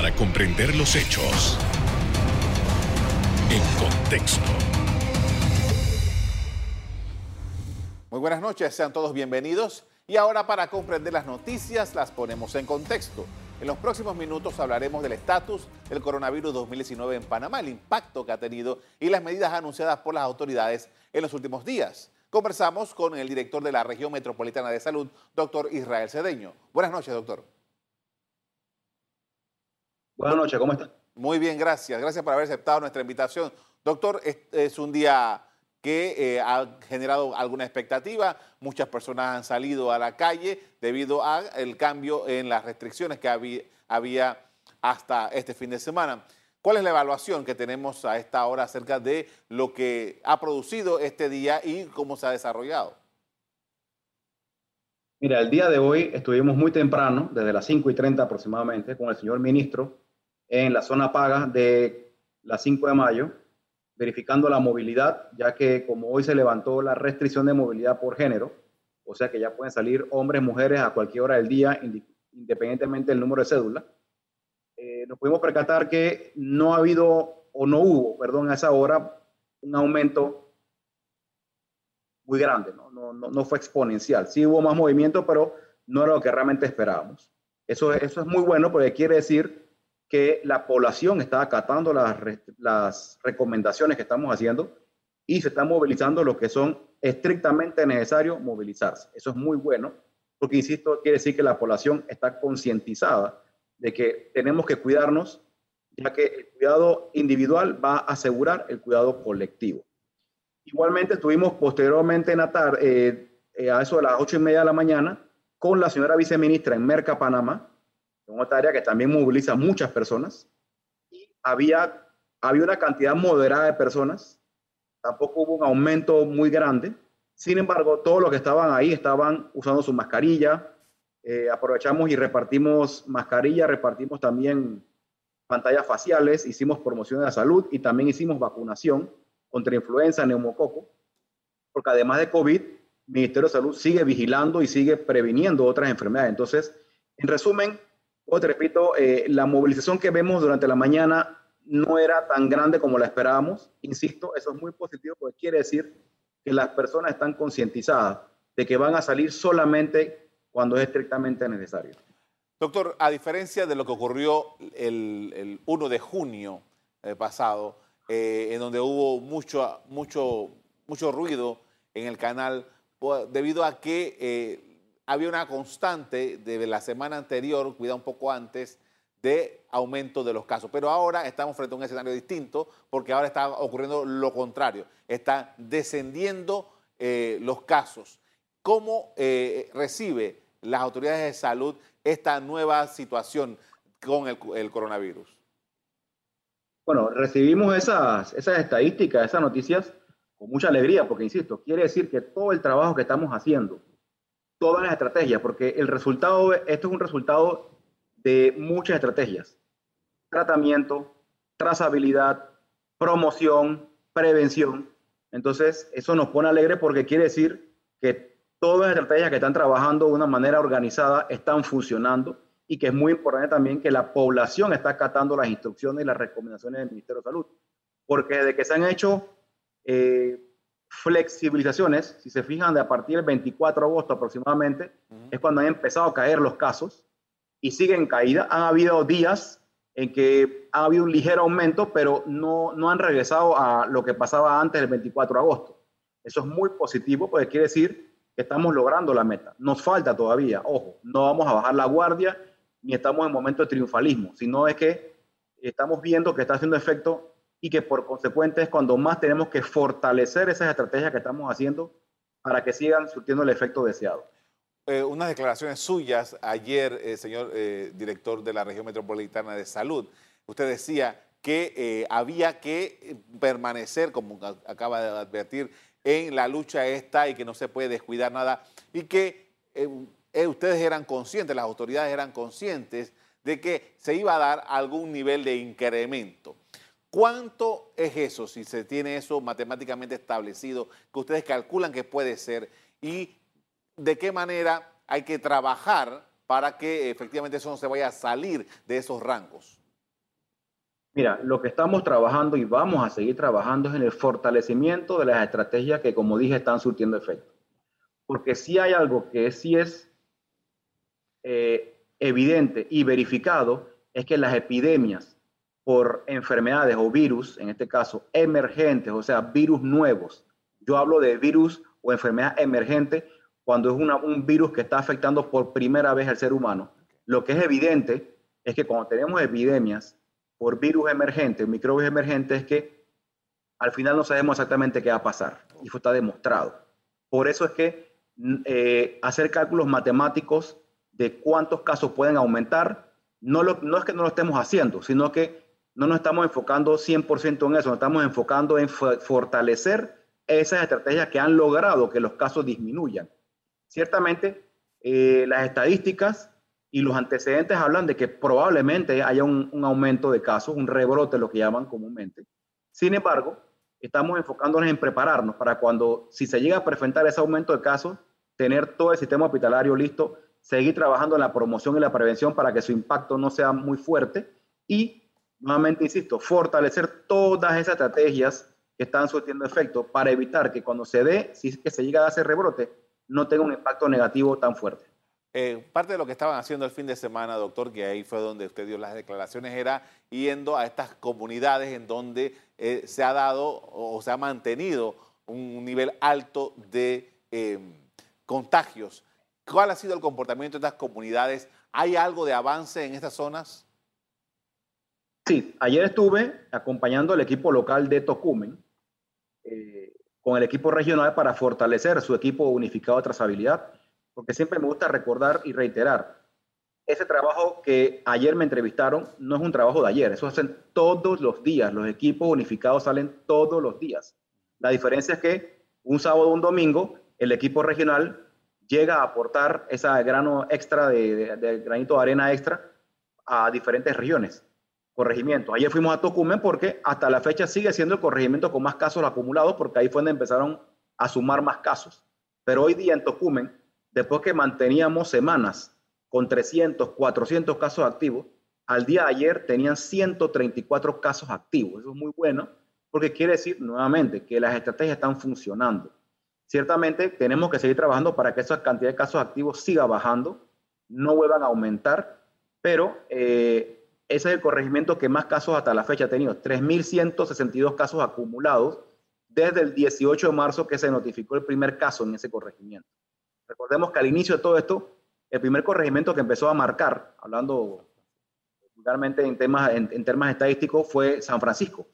para comprender los hechos en contexto. Muy buenas noches, sean todos bienvenidos. Y ahora para comprender las noticias las ponemos en contexto. En los próximos minutos hablaremos del estatus del coronavirus 2019 en Panamá, el impacto que ha tenido y las medidas anunciadas por las autoridades en los últimos días. Conversamos con el director de la región metropolitana de salud, doctor Israel Cedeño. Buenas noches, doctor. Buenas noches, ¿cómo está? Muy bien, gracias. Gracias por haber aceptado nuestra invitación. Doctor, es, un día que eh, ha generado alguna expectativa. Muchas personas han salido a la calle debido al cambio en las restricciones que había, había hasta este fin de semana. ¿Cuál es la evaluación que tenemos a esta hora acerca de lo que ha producido este día y cómo se ha desarrollado? Mira, el día de hoy estuvimos muy temprano, desde las 5 y 30 aproximadamente, con el señor ministro en la zona paga de las 5 de mayo, verificando la movilidad, ya que como hoy se levantó la restricción de movilidad por género, o sea que ya pueden salir hombres, mujeres a cualquier hora del día, independientemente del número de cédula, eh, nos pudimos percatar que no ha habido, o no hubo, perdón, a esa hora, un aumento muy grande, ¿no? No, no, fue exponencial. Sí hubo más movimiento, pero no era lo que realmente esperábamos. Eso, eso es muy bueno porque quiere decir que la población está acatando las, recomendaciones que estamos haciendo y se está movilizando lo que son estrictamente necesarios movilizarse. Eso es muy bueno, porque, insisto, quiere decir que la población está concientizada de que tenemos que cuidarnos, ya que el cuidado individual va a asegurar el cuidado colectivo. Igualmente estuvimos posteriormente en la eh, eh, a eso de las ocho y media de la mañana, con la señora viceministra en Merca, Panamá, una área que también moviliza muchas personas. Y había, había una cantidad moderada de personas, tampoco hubo un aumento muy grande. Sin embargo, todos los que estaban ahí estaban usando su mascarilla. Eh, aprovechamos y repartimos mascarilla, repartimos también pantallas faciales, hicimos promoción de la salud y también hicimos vacunación contra influenza, neumococo, porque además de COVID, el Ministerio de Salud sigue vigilando y sigue previniendo otras enfermedades. Entonces, en resumen, te repito, eh, la movilización que vemos durante la mañana no era tan grande como la esperábamos. Insisto, eso es muy positivo porque quiere decir que las personas están concientizadas de que van a salir solamente cuando es estrictamente necesario. Doctor, a diferencia de lo que ocurrió el, 1 de junio eh, pasado, eh, en donde hubo mucho, mucho, mucho ruido en el canal, debido a que había una constante de la semana anterior, cuida un poco antes, de aumento de los casos. Pero ahora estamos frente a un escenario distinto porque ahora está ocurriendo lo contrario. Están descendiendo eh, los casos. ¿Cómo eh, recibe las autoridades de salud esta nueva situación con el, coronavirus? Bueno, recibimos esas, esas estadísticas, esas noticias con mucha alegría porque, insisto, quiere decir que todo el trabajo que estamos haciendo todas las estrategias, porque el resultado, esto es un resultado de muchas estrategias. Tratamiento, trazabilidad, promoción, prevención. Entonces, eso nos pone alegre porque quiere decir que todas las estrategias que están trabajando de una manera organizada están funcionando y que es muy importante también que la población está acatando las instrucciones y las recomendaciones del Ministerio de Salud. Porque desde que se han hecho eh, flexibilizaciones, si se fijan, de a partir del 24 de agosto aproximadamente, es cuando han empezado a caer los casos y siguen caída. Han habido días en que ha habido un ligero aumento, pero no, no han regresado a lo que pasaba antes del 24 de agosto. Eso es muy positivo porque quiere decir que estamos logrando la meta. Nos falta todavía, ojo, no vamos a bajar la guardia ni estamos en momento de triunfalismo, sino es que estamos viendo que está haciendo efecto y que por consecuente es cuando más tenemos que fortalecer esas estrategias que estamos haciendo para que sigan surtiendo el efecto deseado. Eh, unas declaraciones suyas ayer, eh, señor eh, director de la región metropolitana de salud. Usted decía que eh, había que permanecer, como acaba de advertir, en la lucha esta y que no se puede descuidar nada y que ustedes eran conscientes, las autoridades eran conscientes de que se iba a dar algún nivel de incremento. ¿Cuánto es eso, si se tiene eso matemáticamente establecido, que ustedes calculan que puede ser? ¿Y de qué manera hay que trabajar para que efectivamente eso no se vaya a salir de esos rangos? Mira, lo que estamos trabajando y vamos a seguir trabajando es en el fortalecimiento de las estrategias que, como dije, están surtiendo efecto. Porque si hay algo que sí es eh, evidente y verificado, es que las epidemias por enfermedades o virus, en este caso emergentes, o sea, virus nuevos. Yo hablo de virus o enfermedad emergente cuando es un virus que está afectando por primera vez al ser humano. Lo que es evidente es que cuando tenemos epidemias por virus emergentes, microbios emergentes, es que al final no sabemos exactamente qué va a pasar. Y eso está demostrado. Por eso es que eh, hacer cálculos matemáticos de cuántos casos pueden aumentar, no, no es que no lo estemos haciendo, sino que no nos estamos enfocando 100% en eso, nos estamos enfocando en fortalecer esas estrategias que han logrado que los casos disminuyan. Ciertamente, eh, las estadísticas y los antecedentes hablan de que probablemente haya un, aumento de casos, un rebrote, lo que llaman comúnmente. Sin embargo, estamos enfocándonos en prepararnos para cuando, si se llega a presentar ese aumento de casos, tener todo el sistema hospitalario listo, seguir trabajando en la promoción y la prevención para que su impacto no sea muy fuerte y, nuevamente insisto, fortalecer todas esas estrategias que están surtiendo efecto para evitar que cuando se dé, si es que se llega a hacer rebrote, no tenga un impacto negativo tan fuerte. Eh, parte de lo que estaban haciendo el fin de semana, doctor, que ahí fue donde usted dio las declaraciones, era yendo a estas comunidades en donde eh, se ha dado o se ha mantenido un nivel alto de em, contagios. ¿Cuál ha sido el comportamiento de estas comunidades? ¿Hay algo de avance en estas zonas? Sí, ayer estuve acompañando al equipo local de Tocumen eh, con el equipo regional para fortalecer su equipo unificado de trazabilidad porque siempre me gusta recordar y reiterar, ese trabajo que ayer me entrevistaron no es un trabajo de ayer, eso hacen todos los días, los equipos unificados salen todos los días. La diferencia es que un sábado o un domingo el equipo regional llega a aportar ese grano extra de, granito de arena extra a diferentes regiones, corregimientos. Ayer fuimos a Tocumen porque hasta la fecha sigue siendo el corregimiento con más casos acumulados porque ahí fue donde empezaron a sumar más casos. Pero hoy día en Tocumen después que manteníamos semanas con 300, 400 casos activos, al día de ayer tenían 134 casos activos. Eso es muy bueno porque quiere decir nuevamente que las estrategias están funcionando. Ciertamente tenemos que seguir trabajando para que esa cantidad de casos activos siga bajando, no vuelvan a aumentar, pero eh, ese es el corregimiento que más casos hasta la fecha ha tenido, 3.162 casos acumulados desde el 18 de marzo que se notificó el primer caso en ese corregimiento. Recordemos que al inicio de todo esto, el primer corregimiento que empezó a marcar, hablando vulgarmente en temas, en, temas estadísticos, fue San Francisco.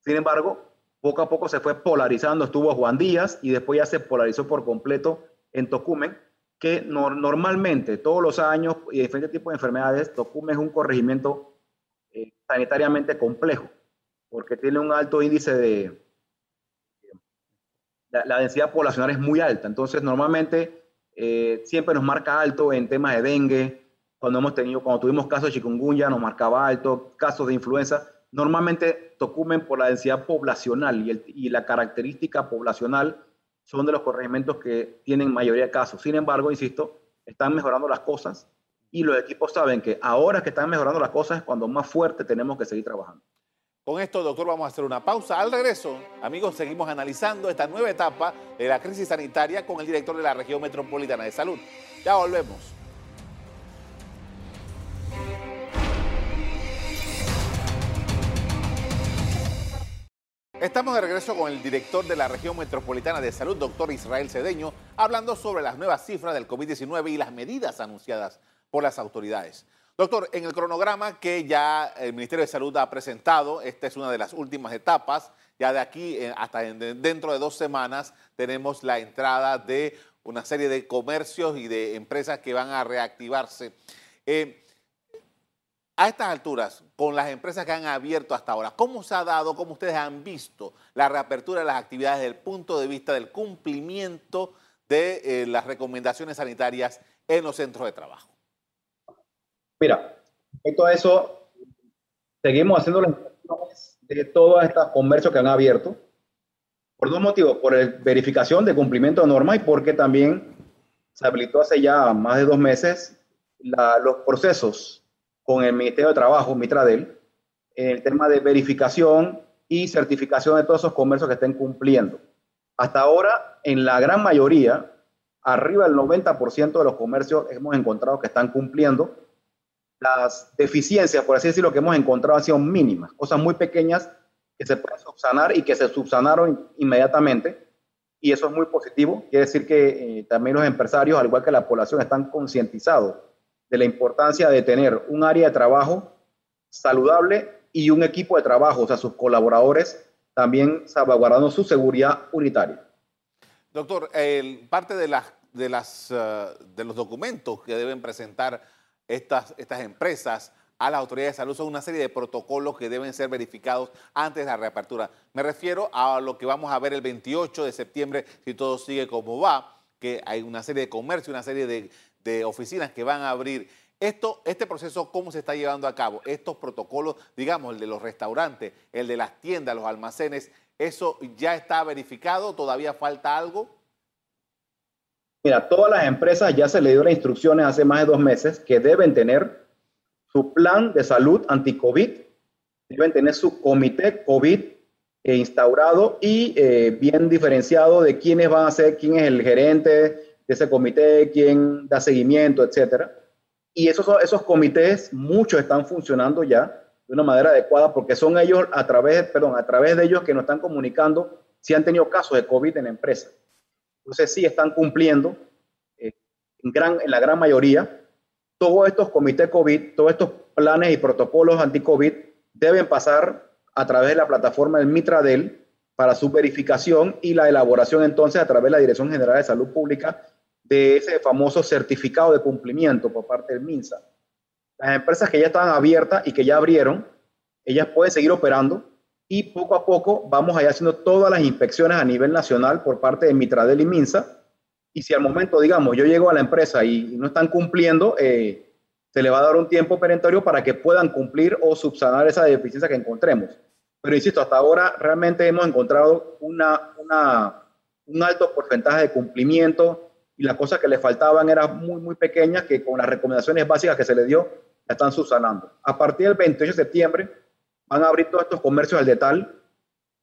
Sin embargo, poco a poco se fue polarizando, estuvo Juan Díaz y después ya se polarizó por completo en Tocumen, que normalmente todos los años y diferentes tipos de enfermedades, Tocumen es un corregimiento eh, sanitariamente complejo, porque tiene un alto índice de... la densidad poblacional es muy alta, entonces normalmente eh, siempre nos marca alto en temas de dengue, cuando hemos tenido, cuando tuvimos casos de chikungunya nos marcaba alto, casos de influenza. Normalmente Tocumen por la densidad poblacional y la característica poblacional son de los corregimientos que tienen mayoría de casos. Sin embargo, insisto, están mejorando las cosas y los equipos saben que ahora que están mejorando las cosas es cuando más fuerte tenemos que seguir trabajando. Con esto, doctor, vamos a hacer una pausa. Al regreso, amigos, seguimos analizando esta nueva etapa de la crisis sanitaria con el director de la región metropolitana de salud. Ya volvemos. Estamos de regreso con el director de la región metropolitana de salud, doctor Israel Cedeño, hablando sobre las nuevas cifras del COVID-19 y las medidas anunciadas por las autoridades. Doctor, en el cronograma que ya el Ministerio de Salud ha presentado, esta es una de las últimas etapas, ya de aquí eh, hasta dentro de dos semanas tenemos la entrada de una serie de comercios y de empresas que van a reactivarse. Eh, a estas alturas, con las empresas que han abierto hasta ahora, ¿cómo se ha dado, cómo ustedes han visto la reapertura de las actividades desde el punto de vista del cumplimiento de eh, las recomendaciones sanitarias en los centros de trabajo? Mira, respecto a eso, seguimos haciendo las inspecciones de todos estos comercios que han abierto por dos motivos, por la verificación de cumplimiento de norma y porque también se habilitó hace ya más de dos meses los procesos con el Ministerio de Trabajo, Mitradel, el tema de verificación y certificación de todos esos comercios que estén cumpliendo. Hasta ahora, en la gran mayoría, arriba del 90% de los comercios hemos encontrado que están cumpliendo. Las deficiencias, por así decirlo, que hemos encontrado han sido mínimas, cosas muy pequeñas que se pueden subsanar y que se subsanaron inmediatamente. Y eso es muy positivo. Quiere decir que eh, también los empresarios, al igual que la población, están concientizados de la importancia de tener un área de trabajo saludable y un equipo de trabajo, o sea, sus colaboradores también salvaguardando su seguridad unitaria. Doctor, parte de, las, de, las, eh, de los documentos que deben presentar estas, estas empresas a las autoridades de salud son una serie de protocolos que deben ser verificados antes de la reapertura. Me refiero a lo que vamos a ver el 28 de septiembre, si todo sigue como va, que hay una serie de comercio, una serie de, de oficinas que van a abrir. Esto, este proceso, ¿cómo se está llevando a cabo? Estos protocolos, digamos, el de los restaurantes, el de las tiendas, los almacenes, ¿eso ya está verificado? ¿Todavía falta algo? Mira, todas las empresas ya se le dio las instrucciones hace más de dos meses que deben tener su plan de salud anti-COVID, deben tener su comité COVID eh, instaurado y eh, bien diferenciado de quiénes van a ser, quién es el gerente de ese comité, quién da seguimiento, etcétera. Y esos, esos comités, muchos están funcionando ya de una manera adecuada porque son ellos a través, perdón, a través de ellos que nos están comunicando si han tenido casos de COVID en la empresa. Entonces sí están cumpliendo eh, en, gran, en la gran mayoría. Todos estos comités COVID, todos estos planes y protocolos anti-COVID deben pasar a través de la plataforma del Mitradel para su verificación y la elaboración entonces a través de la Dirección General de Salud Pública de ese famoso certificado de cumplimiento por parte del MINSA. Las empresas que ya estaban abiertas y que ya abrieron, ellas pueden seguir operando y poco a poco vamos a ir haciendo todas las inspecciones a nivel nacional por parte de Mitradel y MINSA. Y si al momento, digamos, yo llego a la empresa y no están cumpliendo, eh, se le va a dar un tiempo perentorio para que puedan cumplir o subsanar esa deficiencia que encontremos. Pero insisto, hasta ahora realmente hemos encontrado una, un alto porcentaje de cumplimiento y las cosas que le faltaban eran muy, muy pequeñas que con las recomendaciones básicas que se le dio, la están subsanando. A partir del 28 de septiembre van a abrir todos estos comercios al detal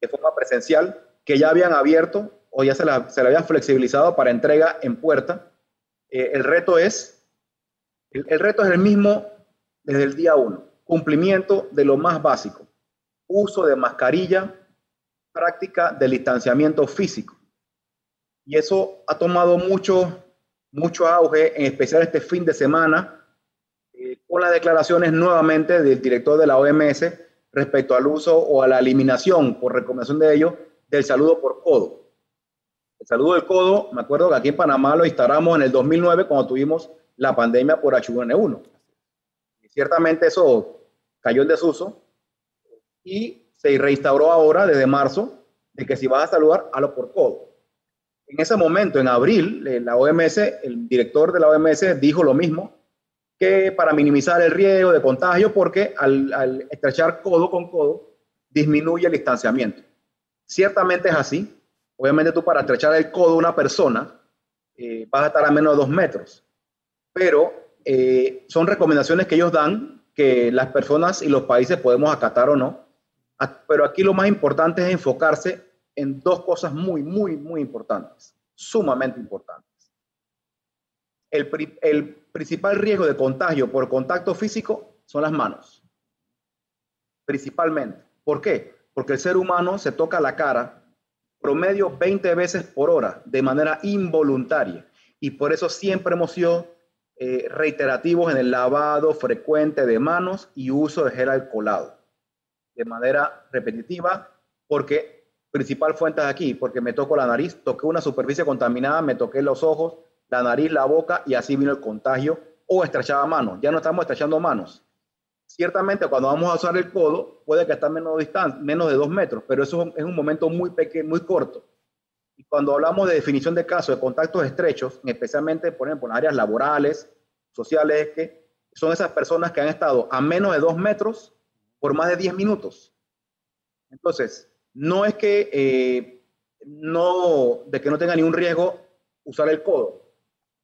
de forma presencial que ya habían abierto o ya se la, se la habían flexibilizado para entrega en puerta. Eh, el reto es, el, reto es el mismo desde el día 1, cumplimiento de lo más básico, uso de mascarilla, práctica de distanciamiento físico. Y eso ha tomado mucho, mucho auge, en especial este fin de semana, eh, con las declaraciones nuevamente del director de la OMS respecto al uso o a la eliminación, por recomendación de ellos, del saludo por codo. El saludo del codo, me acuerdo que aquí en Panamá lo instalamos en el 2009 cuando tuvimos la pandemia por H1N1. Y ciertamente eso cayó en desuso y se reinstauró ahora desde marzo de que si vas a saludar, hazlo por codo. En ese momento, en abril, eh, la OMS, el director de la OMS dijo lo mismo, que para minimizar el riesgo de contagio, porque al, estrechar codo con codo, disminuye el distanciamiento. Ciertamente es así. Obviamente tú para estrechar el codo de una persona eh, vas a estar a menos de dos metros. Pero eh, son recomendaciones que ellos dan que las personas y los países podemos acatar o no. Pero aquí lo más importante es enfocarse en dos cosas muy, muy, muy importantes, sumamente importantes. El, el, principal riesgo de contagio por contacto físico son las manos, principalmente. ¿Por qué? Porque el ser humano se toca la cara promedio 20 veces por hora de manera involuntaria y por eso siempre hemos sido eh, reiterativos en el lavado frecuente de manos y uso de gel alcoholado de manera repetitiva porque principal fuente aquí, porque me toco la nariz, toqué una superficie contaminada, me toqué los ojos, la nariz, la boca y así vino el contagio o estrechaba manos. Ya no estamos estrechando manos. Ciertamente cuando vamos a usar el codo puede que esté menos, menos de dos metros, pero eso es un momento muy pequeño, muy corto. Y cuando hablamos de definición de casos de contactos estrechos, especialmente por ejemplo en áreas laborales, sociales, que son esas personas que han estado a menos de dos metros por más de diez minutos. Entonces, no es que eh, no, de que no tenga ningún riesgo usar el codo.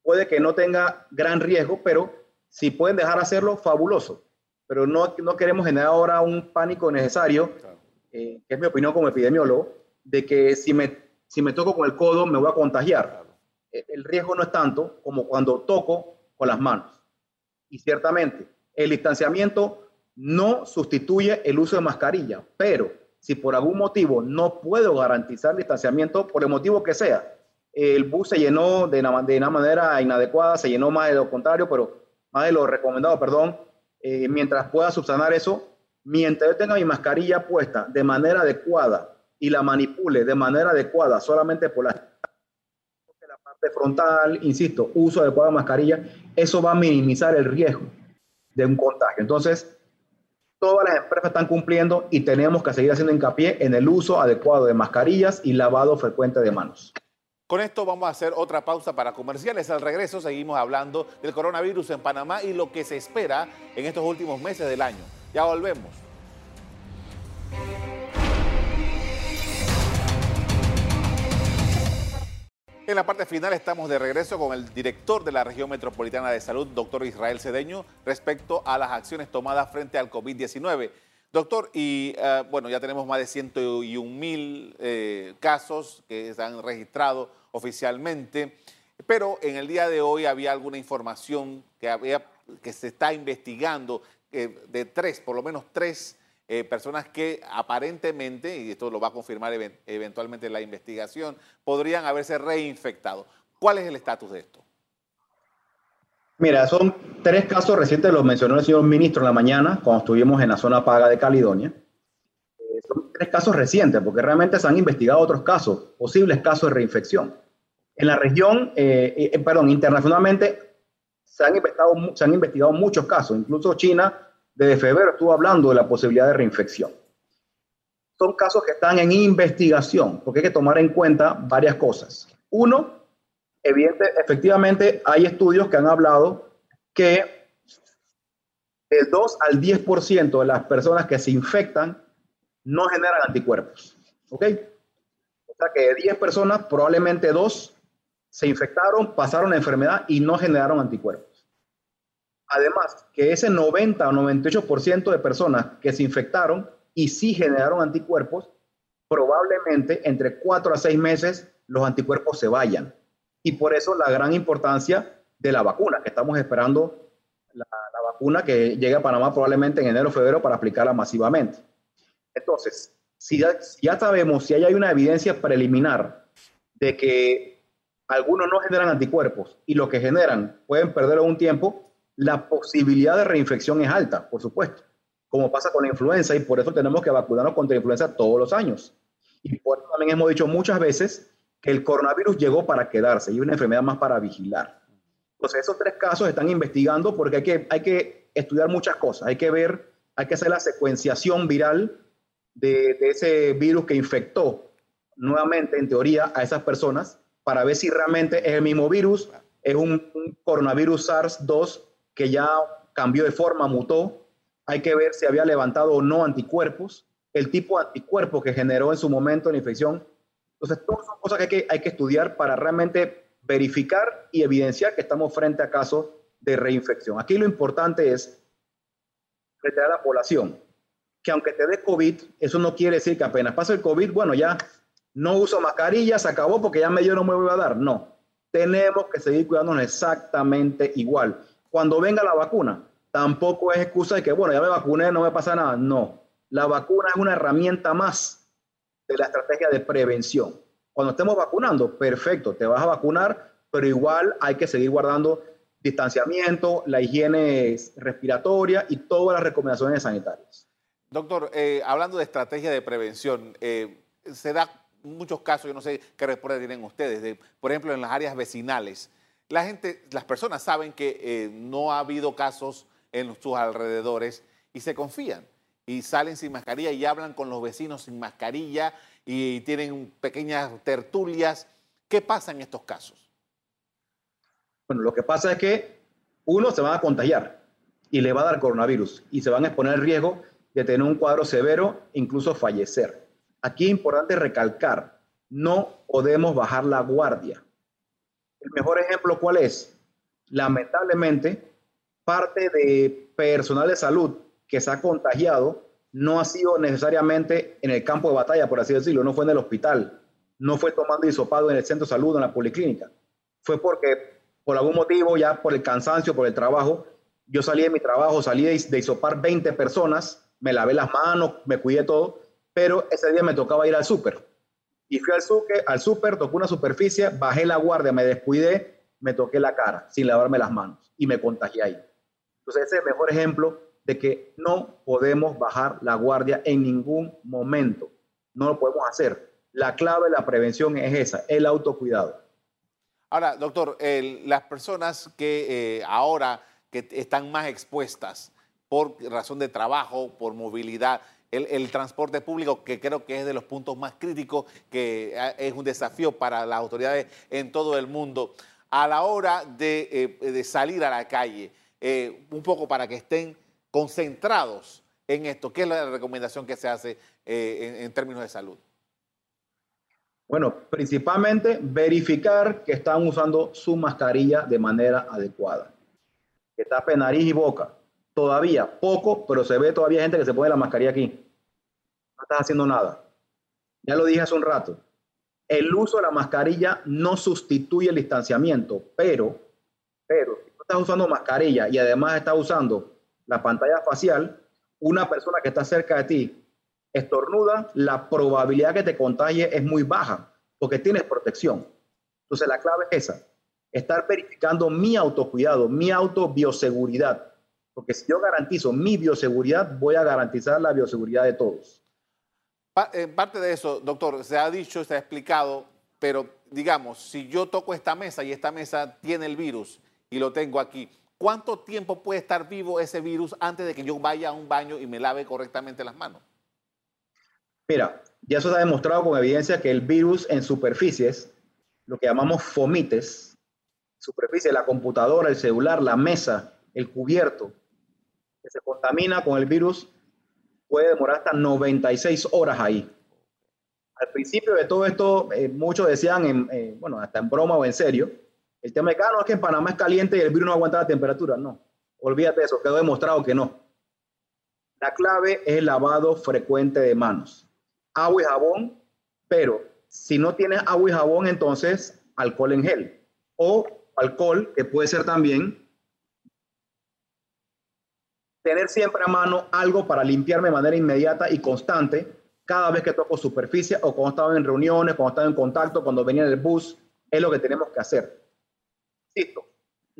Puede que no tenga gran riesgo, pero si pueden dejar hacerlo, fabuloso. pero no, no queremos generar ahora un pánico necesario, eh, que es mi opinión como epidemiólogo, de que si me, si me toco con el codo me voy a contagiar. E, el riesgo no es tanto como cuando toco con las manos. Y ciertamente, el distanciamiento no sustituye el uso de mascarilla, pero si por algún motivo no puedo garantizar distanciamiento, por el motivo que sea, el bus se llenó de una, de una manera inadecuada, se llenó más de lo contrario, pero más de lo recomendado, perdón, eh, mientras pueda subsanar eso, mientras yo tenga mi mascarilla puesta de manera adecuada y la manipule de manera adecuada solamente por la, la parte frontal, insisto, uso adecuado de mascarilla, eso va a minimizar el riesgo de un contagio. Entonces, todas las empresas están cumpliendo y tenemos que seguir haciendo hincapié en el uso adecuado de mascarillas y lavado frecuente de manos. Con esto vamos a hacer otra pausa para comerciales. Al regreso seguimos hablando del coronavirus en Panamá y lo que se espera en estos últimos meses del año. Ya volvemos. En la parte final estamos de regreso con el director de la región metropolitana de salud, doctor Israel Cedeño, respecto a las acciones tomadas frente al COVID-19. Doctor, y eh, bueno, ya tenemos más de 101 mil eh, casos que se han registrado oficialmente, pero en el día de hoy había alguna información que, había, que se está investigando eh, de tres, por lo menos tres eh, personas que aparentemente, y esto lo va a confirmar eventualmente la investigación, podrían haberse reinfectado. ¿Cuál es el estatus de esto? Mira, son tres casos recientes, los mencionó el señor ministro en la mañana, cuando estuvimos en la zona paga de Caledonia. Eh, son tres casos recientes, porque realmente se han investigado otros casos, posibles casos de reinfección. En la región, eh, perdón, internacionalmente se han, investigado, se han investigado muchos casos, incluso China desde febrero estuvo hablando de la posibilidad de reinfección. Son casos que están en investigación, porque hay que tomar en cuenta varias cosas. Uno, evidente, efectivamente hay estudios que han hablado que del 2 al 10% de las personas que se infectan no generan anticuerpos. ¿Ok? O sea que de 10 personas, probablemente 2 se infectaron, pasaron la enfermedad y no generaron anticuerpos. Además, que ese 90 o 98% de personas que se infectaron y sí generaron anticuerpos, probablemente entre 4 a 6 meses los anticuerpos se vayan. Y por eso la gran importancia de la vacuna, que estamos esperando la, vacuna que llegue a Panamá probablemente en enero o febrero para aplicarla masivamente. Entonces, si ya, ya sabemos, si hay una evidencia preliminar de que algunos no generan anticuerpos y lo que generan pueden perderlo un tiempo, la posibilidad de reinfección es alta, por supuesto, como pasa con la influenza, y por eso tenemos que vacunarnos contra la influenza todos los años. Y por eso también hemos dicho muchas veces que el coronavirus llegó para quedarse y una enfermedad más para vigilar. Entonces, esos tres casos están investigando porque hay que, hay que estudiar muchas cosas. Hay que ver, hay que hacer la secuenciación viral de, ese virus que infectó nuevamente, en teoría, a esas personas para ver si realmente es el mismo virus, es un, un coronavirus SARS-2 que ya cambió de forma, mutó. Hay que ver si había levantado o no anticuerpos, el tipo de anticuerpo que generó en su momento la infección. Entonces, todas son cosas que hay que, estudiar para realmente verificar y evidenciar que estamos frente a casos de reinfección. Aquí lo importante es a la población que aunque te dé COVID, eso no quiere decir que apenas pasa el COVID, bueno, ya no uso mascarilla, se acabó porque ya me dio, no me voy a dar. No, tenemos que seguir cuidándonos exactamente igual cuando venga la vacuna, tampoco es excusa de que, bueno, ya me vacuné, no me pasa nada. No, la vacuna es una herramienta más de la estrategia de prevención. Cuando estemos vacunando, perfecto, te vas a vacunar, pero igual hay que seguir guardando distanciamiento, la higiene respiratoria y todas las recomendaciones sanitarias. Doctor, eh, hablando de estrategia de prevención, eh, se da muchos casos, yo no sé qué respuesta tienen ustedes, de, por ejemplo, en las áreas vecinales la gente, las personas saben que eh, no ha habido casos en sus alrededores y se confían y salen sin mascarilla y hablan con los vecinos sin mascarilla y tienen pequeñas tertulias. ¿Qué pasa en estos casos? Bueno, lo que pasa es que uno se va a contagiar y le va a dar coronavirus y se van a exponer al riesgo de tener un cuadro severo, incluso fallecer. Aquí es importante recalcar, no podemos bajar la guardia. El mejor ejemplo, ¿cuál es? Lamentablemente, parte de personal de salud que se ha contagiado no ha sido necesariamente en el campo de batalla, por así decirlo, no fue en el hospital, no fue tomando hisopado en el centro de salud, en la policlínica. Fue porque, por algún motivo, ya por el cansancio, por el trabajo, yo salí de mi trabajo, salí de, de hisopar 20 personas, me lavé las manos, me cuidé todo, pero ese día me tocaba ir al súper. Y fui al súper, al tocé una superficie, bajé la guardia, me descuidé, me toqué la cara sin lavarme las manos y me contagié ahí. Entonces ese es el mejor ejemplo de que no podemos bajar la guardia en ningún momento. No lo podemos hacer. La clave de la prevención es esa, el autocuidado. Ahora, doctor, las personas que eh, ahora que están más expuestas por razón de trabajo, por movilidad, el, transporte público, que creo que es de los puntos más críticos, que eh, es un desafío para las autoridades en todo el mundo, a la hora de, eh, salir a la calle, un poco para que estén concentrados en esto? ¿Qué es la recomendación que se hace eh, en, términos de salud? Bueno, principalmente verificar que están usando su mascarilla de manera adecuada. Que tape nariz y boca. Todavía poco, pero se ve todavía gente que se pone la mascarilla aquí. No estás haciendo nada. Ya lo dije hace un rato. El uso de la mascarilla no sustituye el distanciamiento, pero, pero si tú estás usando mascarilla y además estás usando la pantalla facial, una persona que está cerca de ti estornuda, la probabilidad que te contagie es muy baja porque tienes protección. Entonces la clave es esa, estar verificando mi autocuidado, mi autobioseguridad, porque si yo garantizo mi bioseguridad, voy a garantizar la bioseguridad de todos. En parte de eso, doctor, se ha dicho, se ha explicado, pero digamos, si yo toco esta mesa y esta mesa tiene el virus y lo tengo aquí, ¿Cuánto tiempo puede estar vivo ese virus antes de que yo vaya a un baño y me lave correctamente las manos? Mira, ya eso se ha demostrado con evidencia que el virus en superficies, lo que llamamos fomites, superficie, la computadora, el celular, la mesa, el cubierto, que se contamina con el virus, puede demorar hasta 96 horas ahí. Al principio de todo esto, eh, muchos decían, eh, bueno, hasta en broma o en serio, el tema de ah, es que en Panamá es caliente y el virus no aguanta la temperatura. No, olvídate de eso, quedó demostrado que no. La clave es el lavado frecuente de manos. Agua y jabón, pero si no tienes agua y jabón, entonces alcohol en gel. O alcohol, que puede ser también tener siempre a mano algo para limpiarme de manera inmediata y constante cada vez que toco superficie o cuando estaba en reuniones, cuando estaba en contacto, cuando venía en el bus, es lo que tenemos que hacer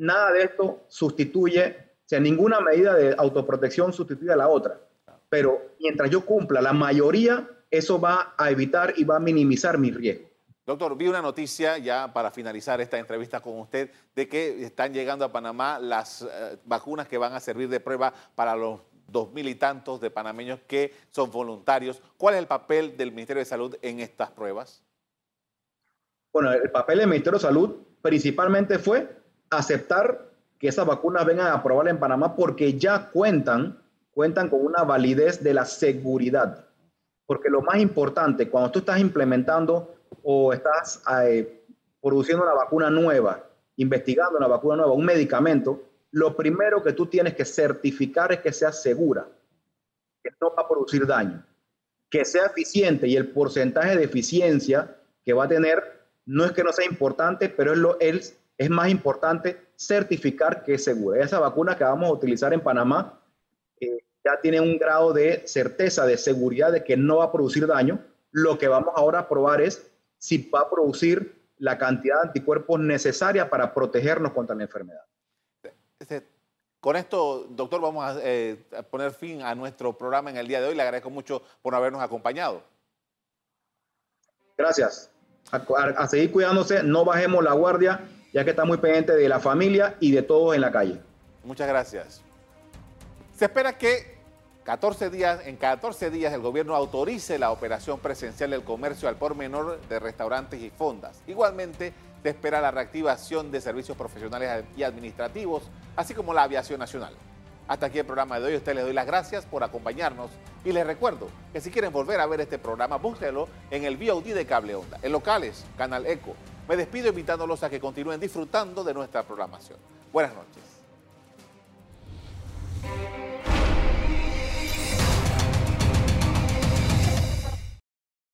nada de esto sustituye, o sea, ninguna medida de autoprotección sustituye a la otra. Pero mientras yo cumpla la mayoría, eso va a evitar y va a minimizar mi riesgo. Doctor, vi una noticia ya para finalizar esta entrevista con usted de que están llegando a Panamá las eh, vacunas que van a servir de prueba para los dos mil y tantos de panameños que son voluntarios. ¿Cuál es el papel del Ministerio de Salud en estas pruebas? Bueno, el papel del Ministerio de Salud principalmente fue aceptar que esas vacunas vengan a aprobar en Panamá porque ya cuentan, cuentan con una validez de la seguridad. Porque lo más importante, cuando tú estás implementando o estás eh, produciendo una vacuna nueva, investigando una vacuna nueva, un medicamento, lo primero que tú tienes que certificar es que sea segura, que no va a producir daño, que sea eficiente y el porcentaje de eficiencia que va a tener no es que no sea importante, pero es, lo, es, es más importante certificar que es segura. Esa vacuna que vamos a utilizar en Panamá eh, ya tiene un grado de certeza, de seguridad de que no va a producir daño. Lo que vamos ahora a probar es si va a producir la cantidad de anticuerpos necesaria para protegernos contra la enfermedad. Este, con esto, doctor, vamos eh, a poner fin a nuestro programa en el día de hoy. Le agradezco mucho por habernos acompañado. Gracias a, seguir cuidándose, no bajemos la guardia, ya que está muy pendiente de la familia y de todos en la calle. Muchas gracias. Se espera que 14 días, en 14 días el gobierno autorice la operación presencial del comercio al por menor de restaurantes y fondas. Igualmente, se espera la reactivación de servicios profesionales y administrativos, así como la aviación nacional. Hasta aquí el programa de hoy. A usted les doy las gracias por acompañarnos y les recuerdo que si quieren volver a ver este programa, búsquenlo en el VOD de Cable Onda, en locales, Canal Eco. Me despido invitándolos a que continúen disfrutando de nuestra programación. Buenas noches.